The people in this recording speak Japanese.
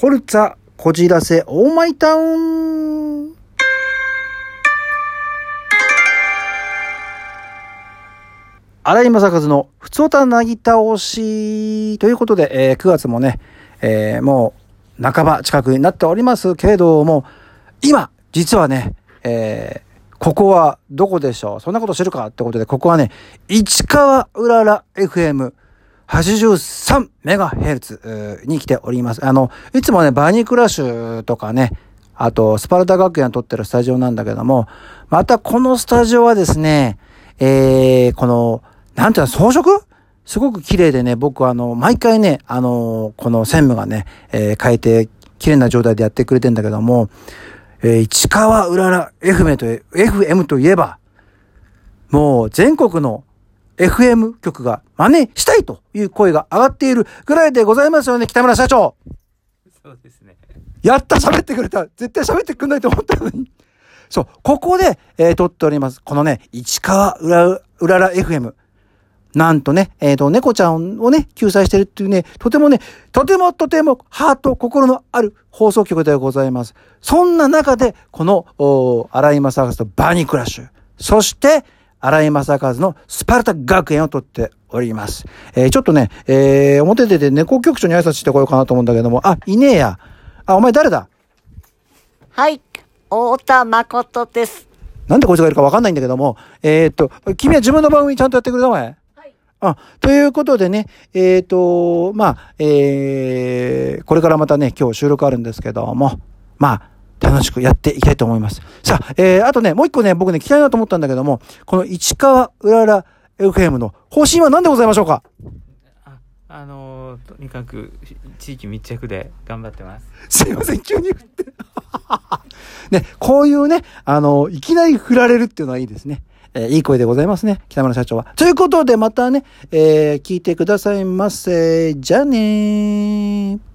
ホルツァ、こじらせ、オーマイタウン。荒井正和のふつおたなぎ倒し。ということで、えー、9月もね、えー、もう半ば近くになっておりますけれども、今、実はね、えー、ここはどこでしょう？そんなこと知るか？ってことで、ここはね、市川うらら FM。83メガヘルツに来ております。あの、いつもね、バニークラッシュとかね、あと、スパルタ学園を撮ってるスタジオなんだけども、またこのスタジオはですね、えー、この、なんていうの、装飾？すごく綺麗でね、僕あの、毎回ね、あの、この専務がね、えー、変えて、綺麗な状態でやってくれてんだけども、えー、市川うらら FM と、FM といえば、もう全国の FM 局が真似したいという声が上がっているぐらいでございますよね、北村社長。そうですね。やった喋ってくれた絶対喋ってくんないと思ったのに。そう、ここで、えー、撮っております。このね、市川うら、うらら FM。なんとね、えっ、ー、と、猫ちゃんをね、救済してるっていうね、とてもね、とてもとてもハート、心のある放送局でございます。そんな中で、この、お荒井正和とバーニークラッシュ。そして、荒井正和のスパルタ学園をとっております。えー、ちょっとね、えー、表出て猫局長に挨拶してこようかなと思うんだけども、あ、いねえや。あ、お前誰だ？はい、太田誠です。なんでこいつがいるかわかんないんだけども、えー、っと、君は自分の番組ちゃんとやってくれたまえあ、ということでね、えっ、ー、と、まあ、えー、これからまたね、今日収録あるんですけども、まあ、楽しくやっていきたいと思います。さあ、えー、あとね、もう一個ね、僕ね、聞きたいなと思ったんだけども、この市川うらら FM の方針は何でございましょうか？あ、あのー、とにかく地域密着で頑張ってます。すいません、急に振って。ね、こういうね、あのー、いきなり振られるっていうのはいいですね。えー、いい声でございますね、北村社長は。ということで、またね、えー、聞いてくださいませ。じゃあねー。